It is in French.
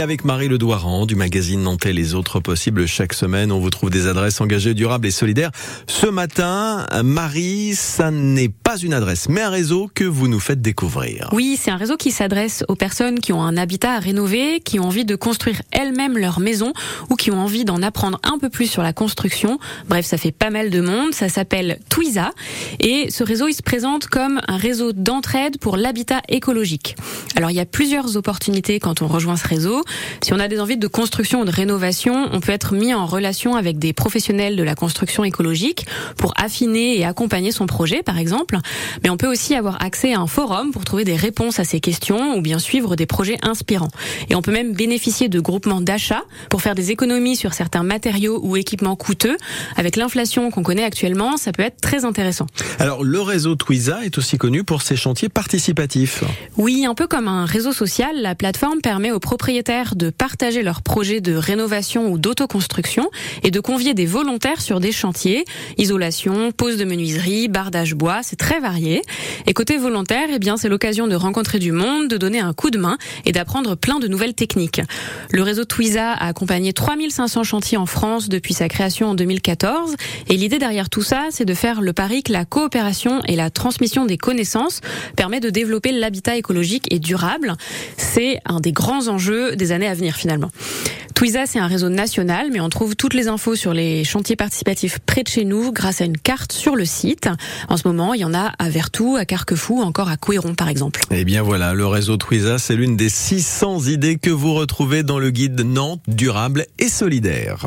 Avec Marie Ledouaran du magazine Nantais Les Autres Possibles, chaque semaine, on vous trouve des adresses engagées, durables et solidaires. Ce matin, Marie, ça n'est pas une adresse, mais un réseau que vous nous faites découvrir. Oui, c'est un réseau qui s'adresse aux personnes qui ont un habitat à rénover, qui ont envie de construire elles-mêmes leur maison ou qui ont envie d'en apprendre un peu plus sur la construction. Bref, ça fait pas mal de monde. Ça s'appelle Twiza et ce réseau, il se présente comme un réseau d'entraide pour l'habitat écologique. Alors, il y a plusieurs opportunités quand on rejoint ce réseau. Si on a des envies de construction ou de rénovation, on peut être mis en relation avec des professionnels de la construction écologique pour affiner et accompagner son projet, par exemple. Mais on peut aussi avoir accès à un forum pour trouver des réponses à ces questions ou bien suivre des projets inspirants. Et on peut même bénéficier de groupements d'achat pour faire des économies sur certains matériaux ou équipements coûteux. Avec l'inflation qu'on connaît actuellement, ça peut être très intéressant. Alors, le réseau Twiza est aussi connu pour ses chantiers participatifs. Oui, un peu comme un réseau social, la plateforme permet aux propriétaires de partager leurs projets de rénovation ou d'autoconstruction et de convier des volontaires sur des chantiers, isolation, pose de menuiserie, bardage bois, c'est très varié. Et côté volontaire, eh bien, c'est l'occasion de rencontrer du monde, de donner un coup de main et d'apprendre plein de nouvelles techniques. Le réseau Twiza a accompagné 3500 chantiers en France depuis sa création en 2014 et l'idée derrière tout ça, c'est de faire le pari que la coopération et la transmission des connaissances permet de développer l'habitat écologique et durable. C'est un des grands enjeux des années à venir finalement. Twiza, c'est un réseau national, mais on trouve toutes les infos sur les chantiers participatifs près de chez nous grâce à une carte sur le site. En ce moment, il y en a à Vertou, à Carquefou, encore à Couéron par exemple. Eh bien voilà, le réseau Twiza, c'est l'une des 600 idées que vous retrouvez dans le guide Nantes durable et solidaire.